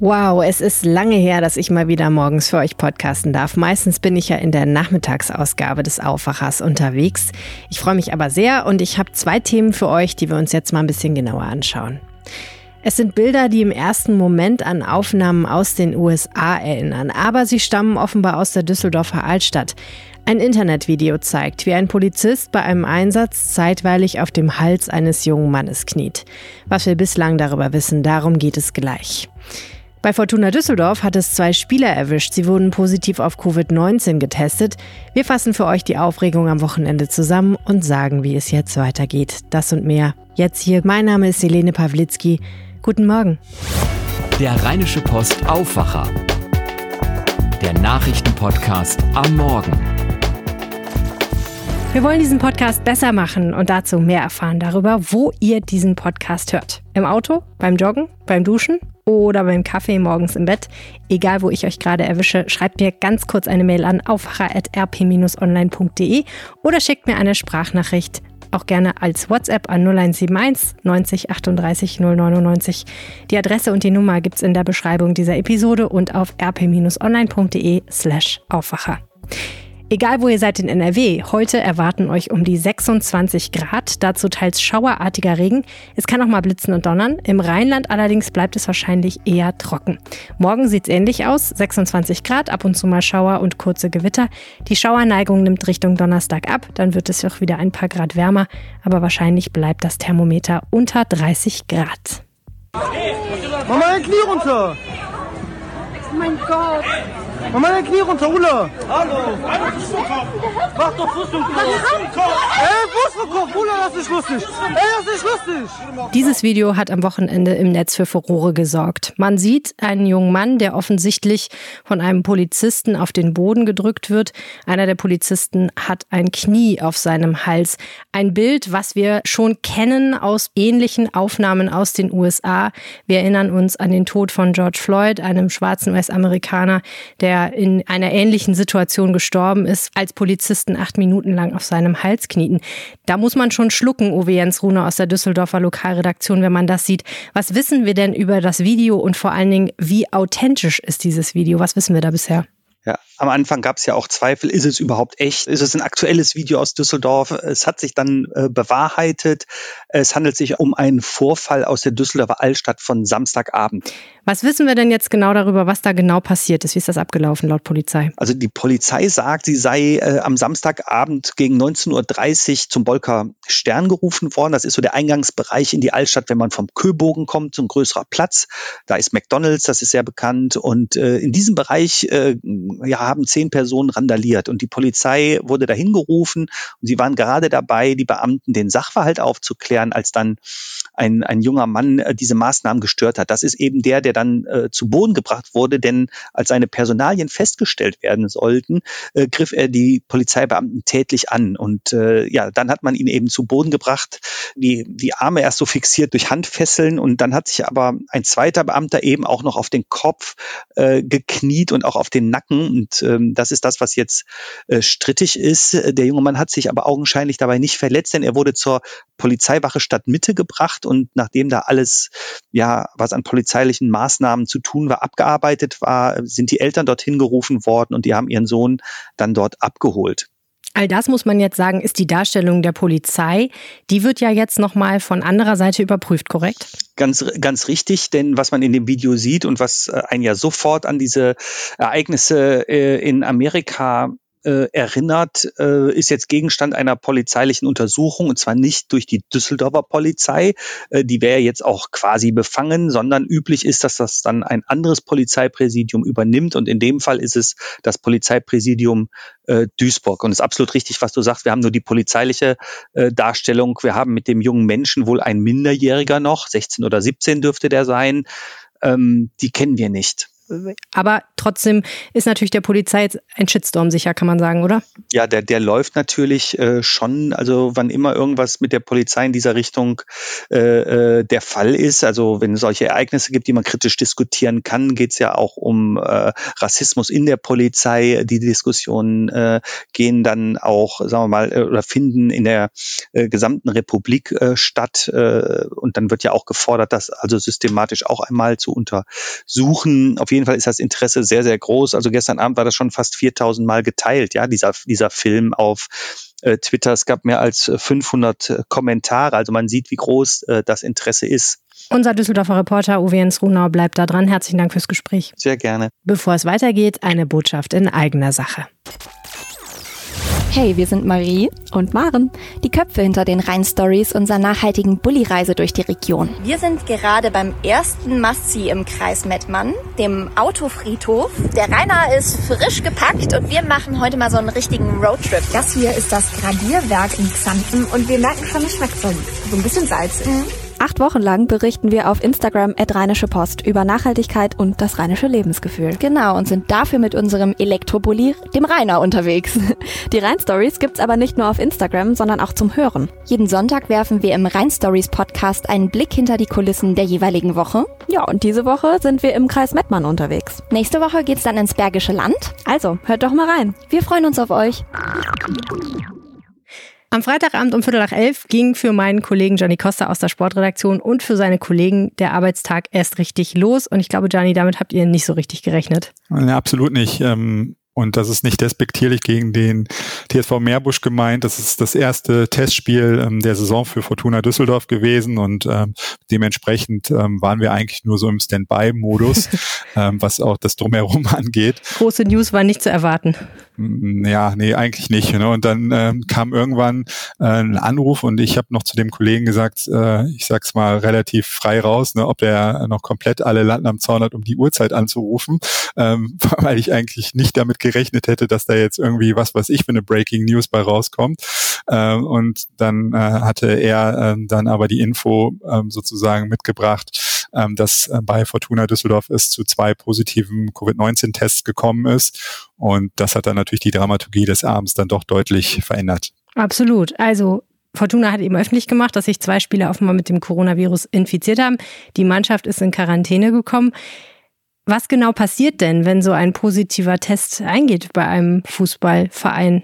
Wow, es ist lange her, dass ich mal wieder morgens für euch podcasten darf. Meistens bin ich ja in der Nachmittagsausgabe des Aufwachers unterwegs. Ich freue mich aber sehr und ich habe zwei Themen für euch, die wir uns jetzt mal ein bisschen genauer anschauen. Es sind Bilder, die im ersten Moment an Aufnahmen aus den USA erinnern, aber sie stammen offenbar aus der Düsseldorfer Altstadt. Ein Internetvideo zeigt, wie ein Polizist bei einem Einsatz zeitweilig auf dem Hals eines jungen Mannes kniet. Was wir bislang darüber wissen, darum geht es gleich. Bei Fortuna Düsseldorf hat es zwei Spieler erwischt. Sie wurden positiv auf Covid-19 getestet. Wir fassen für euch die Aufregung am Wochenende zusammen und sagen, wie es jetzt weitergeht. Das und mehr. Jetzt hier. Mein Name ist Helene Pawlitzki. Guten Morgen. Der Rheinische Post Aufwacher. Der Nachrichtenpodcast am Morgen. Wir wollen diesen Podcast besser machen und dazu mehr erfahren darüber, wo ihr diesen Podcast hört. Im Auto, beim Joggen, beim Duschen oder beim Kaffee morgens im Bett. Egal, wo ich euch gerade erwische, schreibt mir ganz kurz eine Mail an aufwacher.rp-online.de oder schickt mir eine Sprachnachricht auch gerne als WhatsApp an 0171 90 38 099. Die Adresse und die Nummer gibt's in der Beschreibung dieser Episode und auf rp-online.de slash Aufwacher. Egal wo ihr seid in NRW, heute erwarten euch um die 26 Grad, dazu teils schauerartiger Regen. Es kann auch mal blitzen und donnern. Im Rheinland allerdings bleibt es wahrscheinlich eher trocken. Morgen sieht es ähnlich aus, 26 Grad, ab und zu mal Schauer und kurze Gewitter. Die Schauerneigung nimmt Richtung Donnerstag ab, dann wird es auch wieder ein paar Grad wärmer, aber wahrscheinlich bleibt das Thermometer unter 30 Grad. Mama, ein Knie runter! Oh mein Gott! Mach mal dein Knie runter, Ulla. Hallo. Mach doch Fuß und Kopf. Fuß und Kopf. Das ist lustig. Ey, das ist lustig. Dieses Video hat am Wochenende im Netz für Furore gesorgt. Man sieht einen jungen Mann, der offensichtlich von einem Polizisten auf den Boden gedrückt wird. Einer der Polizisten hat ein Knie auf seinem Hals. Ein Bild, was wir schon kennen aus ähnlichen Aufnahmen aus den USA. Wir erinnern uns an den Tod von George Floyd, einem schwarzen US-Amerikaner, der in einer ähnlichen Situation gestorben ist, als Polizisten acht Minuten lang auf seinem Hals knieten. Da muss man schon schlucken, Uwe Jens Rune aus der Düsseldorfer Lokalredaktion, wenn man das sieht. Was wissen wir denn über das Video und vor allen Dingen, wie authentisch ist dieses Video? Was wissen wir da bisher? Ja, am Anfang gab es ja auch Zweifel, ist es überhaupt echt? Ist es ein aktuelles Video aus Düsseldorf? Es hat sich dann äh, bewahrheitet. Es handelt sich um einen Vorfall aus der Düsseldorfer Altstadt von Samstagabend. Was wissen wir denn jetzt genau darüber, was da genau passiert ist? Wie ist das abgelaufen laut Polizei? Also die Polizei sagt, sie sei äh, am Samstagabend gegen 19.30 Uhr zum Bolker Stern gerufen worden. Das ist so der Eingangsbereich in die Altstadt, wenn man vom Köbogen kommt, so ein größerer Platz. Da ist McDonalds, das ist sehr bekannt. Und äh, in diesem Bereich äh, ja, haben zehn Personen randaliert und die Polizei wurde dahin gerufen und sie waren gerade dabei, die Beamten den Sachverhalt aufzuklären, als dann ein, ein junger Mann äh, diese Maßnahmen gestört hat. Das ist eben der, der dann äh, zu Boden gebracht wurde, denn als seine Personalien festgestellt werden sollten, äh, griff er die Polizeibeamten tätlich an. Und äh, ja, dann hat man ihn eben zu Boden gebracht, die, die Arme erst so fixiert durch Handfesseln. Und dann hat sich aber ein zweiter Beamter eben auch noch auf den Kopf äh, gekniet und auch auf den Nacken. Und ähm, das ist das, was jetzt äh, strittig ist. Der junge Mann hat sich aber augenscheinlich dabei nicht verletzt, denn er wurde zur Polizeiwache Stadtmitte gebracht. Und nachdem da alles, ja, was an polizeilichen Maßnahmen zu tun war, abgearbeitet war, sind die Eltern dorthin gerufen worden und die haben ihren Sohn dann dort abgeholt. All das muss man jetzt sagen, ist die Darstellung der Polizei. Die wird ja jetzt nochmal von anderer Seite überprüft, korrekt? Ganz, ganz richtig, denn was man in dem Video sieht und was äh, einen ja sofort an diese Ereignisse äh, in Amerika äh, erinnert, äh, ist jetzt Gegenstand einer polizeilichen Untersuchung und zwar nicht durch die Düsseldorfer Polizei, äh, die wäre jetzt auch quasi befangen, sondern üblich ist, dass das dann ein anderes Polizeipräsidium übernimmt und in dem Fall ist es das Polizeipräsidium äh, Duisburg und es ist absolut richtig, was du sagst. Wir haben nur die polizeiliche äh, Darstellung. Wir haben mit dem jungen Menschen wohl ein Minderjähriger noch, 16 oder 17 dürfte der sein. Ähm, die kennen wir nicht. Aber trotzdem ist natürlich der Polizei jetzt ein Shitstorm sicher, kann man sagen, oder? Ja, der, der läuft natürlich äh, schon, also wann immer irgendwas mit der Polizei in dieser Richtung äh, äh, der Fall ist, also wenn es solche Ereignisse gibt, die man kritisch diskutieren kann, geht es ja auch um äh, Rassismus in der Polizei. Die Diskussionen äh, gehen dann auch, sagen wir mal, äh, oder finden in der gesamten Republik statt. Und dann wird ja auch gefordert, das also systematisch auch einmal zu untersuchen. Auf jeden Fall ist das Interesse sehr, sehr groß. Also gestern Abend war das schon fast 4000 Mal geteilt, ja, dieser, dieser Film auf äh, Twitter. Es gab mehr als 500 äh, Kommentare. Also man sieht, wie groß äh, das Interesse ist. Unser Düsseldorfer Reporter Uwe Jens Runau bleibt da dran. Herzlichen Dank fürs Gespräch. Sehr gerne. Bevor es weitergeht, eine Botschaft in eigener Sache. Hey, wir sind Marie und Maren, die Köpfe hinter den Rhein-Stories unserer nachhaltigen Bulli-Reise durch die Region. Wir sind gerade beim ersten Must-See im Kreis Mettmann, dem Autofriedhof. Der Rainer ist frisch gepackt und wir machen heute mal so einen richtigen Roadtrip. Das hier ist das Gradierwerk in Xanten und wir merken schon, es schmeckt so, so ein bisschen salzig. Mhm. Acht Wochen lang berichten wir auf Instagram at Rheinische Post über Nachhaltigkeit und das rheinische Lebensgefühl. Genau, und sind dafür mit unserem Elektrobully, dem Rainer, unterwegs. Die Rhein-Stories gibt's aber nicht nur auf Instagram, sondern auch zum Hören. Jeden Sonntag werfen wir im Rhein-Stories Podcast einen Blick hinter die Kulissen der jeweiligen Woche. Ja, und diese Woche sind wir im Kreis Mettmann unterwegs. Nächste Woche geht's dann ins Bergische Land. Also, hört doch mal rein. Wir freuen uns auf euch. Am Freitagabend um Viertel nach elf ging für meinen Kollegen Gianni Costa aus der Sportredaktion und für seine Kollegen der Arbeitstag erst richtig los. Und ich glaube, Gianni, damit habt ihr nicht so richtig gerechnet. Ja, absolut nicht. Ähm und das ist nicht despektierlich gegen den TSV Meerbusch gemeint. Das ist das erste Testspiel ähm, der Saison für Fortuna Düsseldorf gewesen und ähm, dementsprechend ähm, waren wir eigentlich nur so im Standby-Modus, was auch das Drumherum angeht. Große News war nicht zu erwarten. Ja, nee, eigentlich nicht. Ne? Und dann ähm, kam irgendwann äh, ein Anruf und ich habe noch zu dem Kollegen gesagt, äh, ich sag's mal relativ frei raus, ne, ob der noch komplett alle Landen am Zaun hat, um die Uhrzeit anzurufen, ähm, weil ich eigentlich nicht damit gerechnet hätte, dass da jetzt irgendwie was, was ich für eine Breaking News bei rauskommt. Ähm, und dann äh, hatte er äh, dann aber die Info ähm, sozusagen mitgebracht, ähm, dass äh, bei Fortuna Düsseldorf es zu zwei positiven Covid-19-Tests gekommen ist und das hat dann natürlich die Dramaturgie des Abends dann doch deutlich verändert. Absolut. Also Fortuna hat eben öffentlich gemacht, dass sich zwei Spieler offenbar mit dem Coronavirus infiziert haben. Die Mannschaft ist in Quarantäne gekommen. Was genau passiert denn, wenn so ein positiver Test eingeht bei einem Fußballverein?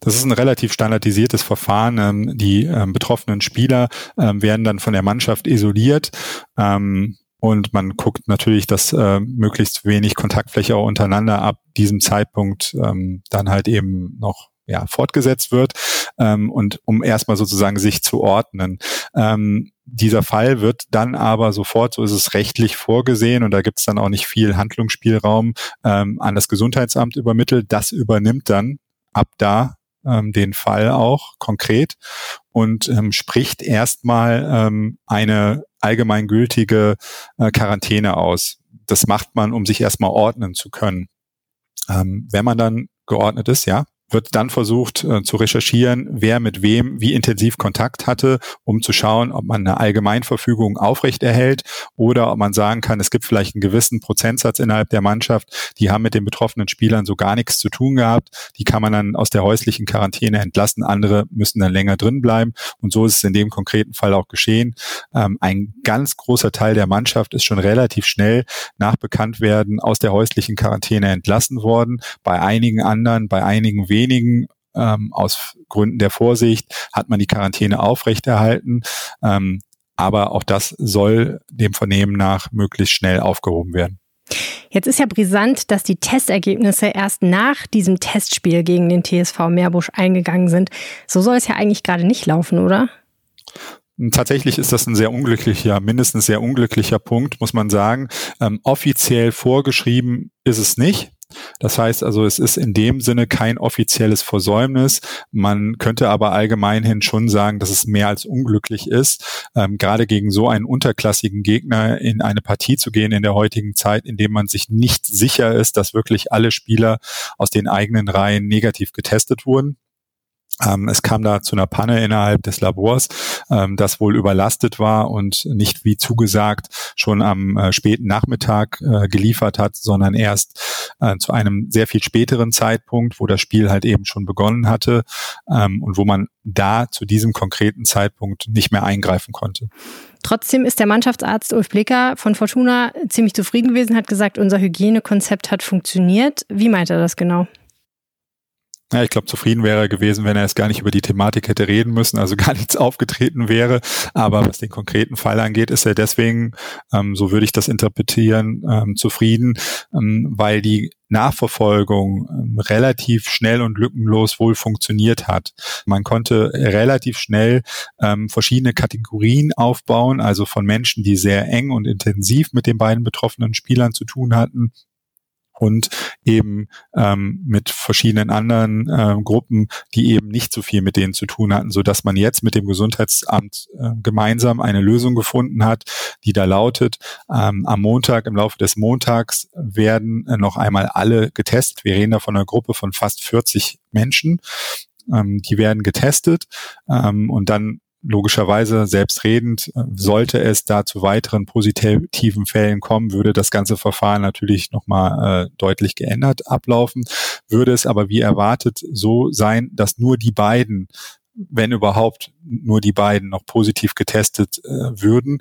Das ist ein relativ standardisiertes Verfahren. Ähm, die ähm, betroffenen Spieler ähm, werden dann von der Mannschaft isoliert. Und man guckt natürlich, dass äh, möglichst wenig Kontaktfläche auch untereinander ab diesem Zeitpunkt ähm, dann halt eben noch ja, fortgesetzt wird. Ähm, und um erstmal sozusagen sich zu ordnen. Ähm, dieser Fall wird dann aber sofort, so ist es rechtlich vorgesehen und da gibt es dann auch nicht viel Handlungsspielraum, ähm, an das Gesundheitsamt übermittelt. Das übernimmt dann ab da ähm, den Fall auch konkret und ähm, spricht erstmal ähm, eine allgemeingültige äh, Quarantäne aus. Das macht man, um sich erstmal ordnen zu können. Ähm, wenn man dann geordnet ist, ja, wird dann versucht äh, zu recherchieren, wer mit wem wie intensiv Kontakt hatte, um zu schauen, ob man eine Allgemeinverfügung aufrechterhält oder ob man sagen kann, es gibt vielleicht einen gewissen Prozentsatz innerhalb der Mannschaft, die haben mit den betroffenen Spielern so gar nichts zu tun gehabt. Die kann man dann aus der häuslichen Quarantäne entlassen. Andere müssen dann länger drin bleiben. Und so ist es in dem konkreten Fall auch geschehen. Ähm, ein ganz großer Teil der Mannschaft ist schon relativ schnell nach Bekanntwerden aus der häuslichen Quarantäne entlassen worden. Bei einigen anderen, bei einigen wenigen wenigen ähm, aus Gründen der Vorsicht hat man die Quarantäne aufrechterhalten. Ähm, aber auch das soll dem Vernehmen nach möglichst schnell aufgehoben werden. Jetzt ist ja brisant, dass die Testergebnisse erst nach diesem Testspiel gegen den TSV Meerbusch eingegangen sind. So soll es ja eigentlich gerade nicht laufen, oder? Tatsächlich ist das ein sehr unglücklicher, mindestens sehr unglücklicher Punkt, muss man sagen. Ähm, offiziell vorgeschrieben ist es nicht. Das heißt also, es ist in dem Sinne kein offizielles Versäumnis. Man könnte aber allgemeinhin schon sagen, dass es mehr als unglücklich ist, ähm, gerade gegen so einen unterklassigen Gegner in eine Partie zu gehen in der heutigen Zeit, in dem man sich nicht sicher ist, dass wirklich alle Spieler aus den eigenen Reihen negativ getestet wurden. Ähm, es kam da zu einer Panne innerhalb des Labors, ähm, das wohl überlastet war und nicht wie zugesagt schon am äh, späten Nachmittag äh, geliefert hat, sondern erst äh, zu einem sehr viel späteren Zeitpunkt, wo das Spiel halt eben schon begonnen hatte ähm, und wo man da zu diesem konkreten Zeitpunkt nicht mehr eingreifen konnte. Trotzdem ist der Mannschaftsarzt Ulf Blicker von Fortuna ziemlich zufrieden gewesen, hat gesagt, unser Hygienekonzept hat funktioniert. Wie meint er das genau? Ja, ich glaube, zufrieden wäre er gewesen, wenn er es gar nicht über die Thematik hätte reden müssen, also gar nichts aufgetreten wäre. Aber was den konkreten Fall angeht, ist er deswegen, ähm, so würde ich das interpretieren, ähm, zufrieden, ähm, weil die Nachverfolgung ähm, relativ schnell und lückenlos wohl funktioniert hat. Man konnte relativ schnell ähm, verschiedene Kategorien aufbauen, also von Menschen, die sehr eng und intensiv mit den beiden betroffenen Spielern zu tun hatten, und eben ähm, mit verschiedenen anderen äh, Gruppen, die eben nicht so viel mit denen zu tun hatten, so dass man jetzt mit dem Gesundheitsamt äh, gemeinsam eine Lösung gefunden hat, die da lautet: ähm, Am Montag, im Laufe des Montags werden äh, noch einmal alle getestet. Wir reden da von einer Gruppe von fast 40 Menschen. Ähm, die werden getestet ähm, und dann logischerweise selbstredend, äh, sollte es da zu weiteren positiven Fällen kommen, würde das ganze Verfahren natürlich nochmal äh, deutlich geändert ablaufen. Würde es aber wie erwartet so sein, dass nur die beiden wenn überhaupt nur die beiden noch positiv getestet äh, würden,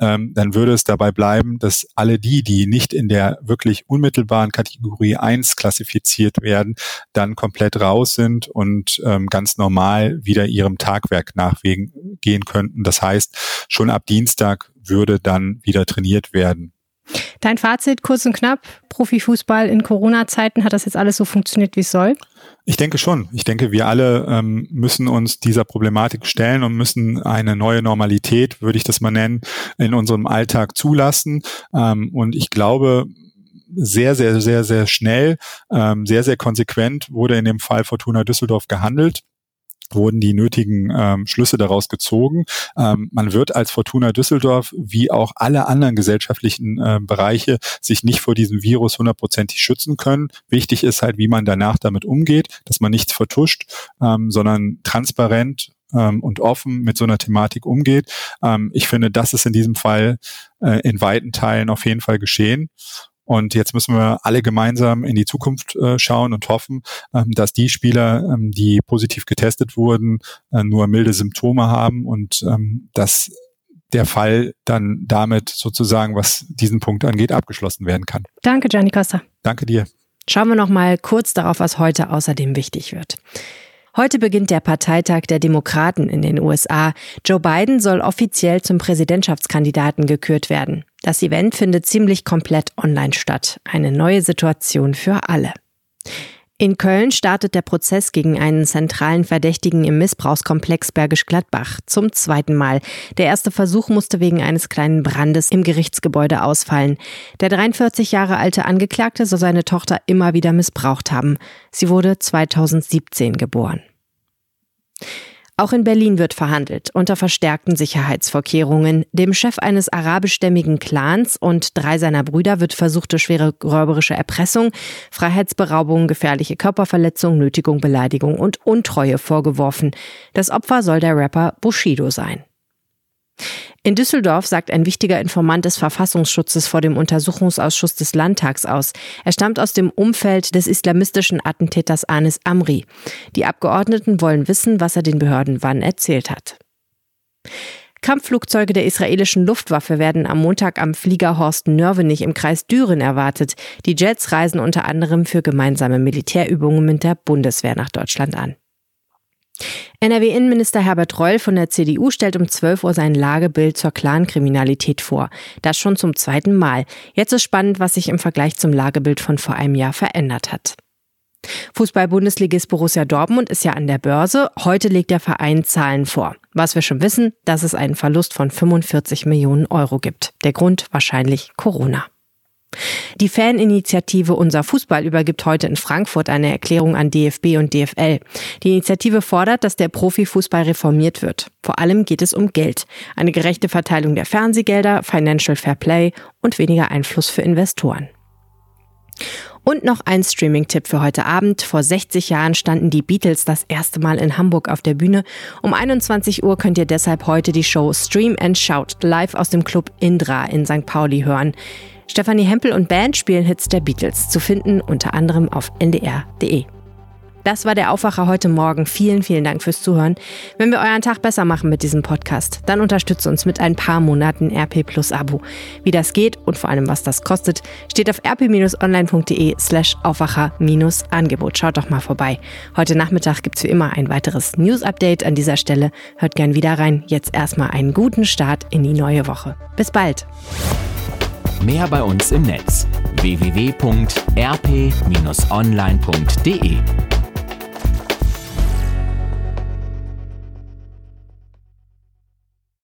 ähm, dann würde es dabei bleiben, dass alle die, die nicht in der wirklich unmittelbaren Kategorie 1 klassifiziert werden, dann komplett raus sind und ähm, ganz normal wieder ihrem Tagwerk nachgehen könnten. Das heißt, schon ab Dienstag würde dann wieder trainiert werden. Dein Fazit kurz und knapp, Profifußball in Corona-Zeiten, hat das jetzt alles so funktioniert, wie es soll? Ich denke schon. Ich denke, wir alle ähm, müssen uns dieser Problematik stellen und müssen eine neue Normalität, würde ich das mal nennen, in unserem Alltag zulassen. Ähm, und ich glaube, sehr, sehr, sehr, sehr schnell, ähm, sehr, sehr konsequent wurde in dem Fall Fortuna Düsseldorf gehandelt wurden die nötigen ähm, Schlüsse daraus gezogen. Ähm, man wird als Fortuna Düsseldorf wie auch alle anderen gesellschaftlichen äh, Bereiche sich nicht vor diesem Virus hundertprozentig schützen können. Wichtig ist halt, wie man danach damit umgeht, dass man nichts vertuscht, ähm, sondern transparent ähm, und offen mit so einer Thematik umgeht. Ähm, ich finde, das ist in diesem Fall äh, in weiten Teilen auf jeden Fall geschehen. Und jetzt müssen wir alle gemeinsam in die Zukunft äh, schauen und hoffen, ähm, dass die Spieler, ähm, die positiv getestet wurden, äh, nur milde Symptome haben und ähm, dass der Fall dann damit sozusagen, was diesen Punkt angeht, abgeschlossen werden kann. Danke, Gianni Costa. Danke dir. Schauen wir noch mal kurz darauf, was heute außerdem wichtig wird. Heute beginnt der Parteitag der Demokraten in den USA. Joe Biden soll offiziell zum Präsidentschaftskandidaten gekürt werden. Das Event findet ziemlich komplett online statt. Eine neue Situation für alle. In Köln startet der Prozess gegen einen zentralen Verdächtigen im Missbrauchskomplex Bergisch Gladbach zum zweiten Mal. Der erste Versuch musste wegen eines kleinen Brandes im Gerichtsgebäude ausfallen. Der 43 Jahre alte Angeklagte soll seine Tochter immer wieder missbraucht haben. Sie wurde 2017 geboren. Auch in Berlin wird verhandelt, unter verstärkten Sicherheitsvorkehrungen. Dem Chef eines arabischstämmigen Clans und drei seiner Brüder wird versuchte schwere räuberische Erpressung, Freiheitsberaubung, gefährliche Körperverletzung, Nötigung, Beleidigung und Untreue vorgeworfen. Das Opfer soll der Rapper Bushido sein. In Düsseldorf sagt ein wichtiger Informant des Verfassungsschutzes vor dem Untersuchungsausschuss des Landtags aus. Er stammt aus dem Umfeld des islamistischen Attentäters Anis Amri. Die Abgeordneten wollen wissen, was er den Behörden wann erzählt hat. Kampfflugzeuge der israelischen Luftwaffe werden am Montag am Flieger Horst Nörvenich im Kreis Düren erwartet. Die Jets reisen unter anderem für gemeinsame Militärübungen mit der Bundeswehr nach Deutschland an. NRW-Innenminister Herbert Reul von der CDU stellt um 12 Uhr sein Lagebild zur Clankriminalität vor. Das schon zum zweiten Mal. Jetzt ist spannend, was sich im Vergleich zum Lagebild von vor einem Jahr verändert hat. Fußball-Bundesligist Borussia Dortmund ist ja an der Börse. Heute legt der Verein Zahlen vor. Was wir schon wissen, dass es einen Verlust von 45 Millionen Euro gibt. Der Grund wahrscheinlich Corona. Die Faninitiative Unser Fußball übergibt heute in Frankfurt eine Erklärung an DFB und DFL. Die Initiative fordert, dass der Profifußball reformiert wird. Vor allem geht es um Geld, eine gerechte Verteilung der Fernsehgelder, Financial Fair Play und weniger Einfluss für Investoren. Und noch ein Streaming-Tipp für heute Abend. Vor 60 Jahren standen die Beatles das erste Mal in Hamburg auf der Bühne. Um 21 Uhr könnt ihr deshalb heute die Show Stream and Shout live aus dem Club Indra in St. Pauli hören. Stefanie Hempel und Band spielen Hits der Beatles, zu finden unter anderem auf ndr.de. Das war der Aufwacher heute Morgen. Vielen, vielen Dank fürs Zuhören. Wenn wir euren Tag besser machen mit diesem Podcast, dann unterstützt uns mit ein paar Monaten RP Plus Abo. Wie das geht und vor allem was das kostet, steht auf rp-online.de slash Aufwacher-Angebot. Schaut doch mal vorbei. Heute Nachmittag gibt's wie immer ein weiteres News-Update an dieser Stelle. Hört gern wieder rein. Jetzt erstmal einen guten Start in die neue Woche. Bis bald. Mehr bei uns im Netz www.rp-online.de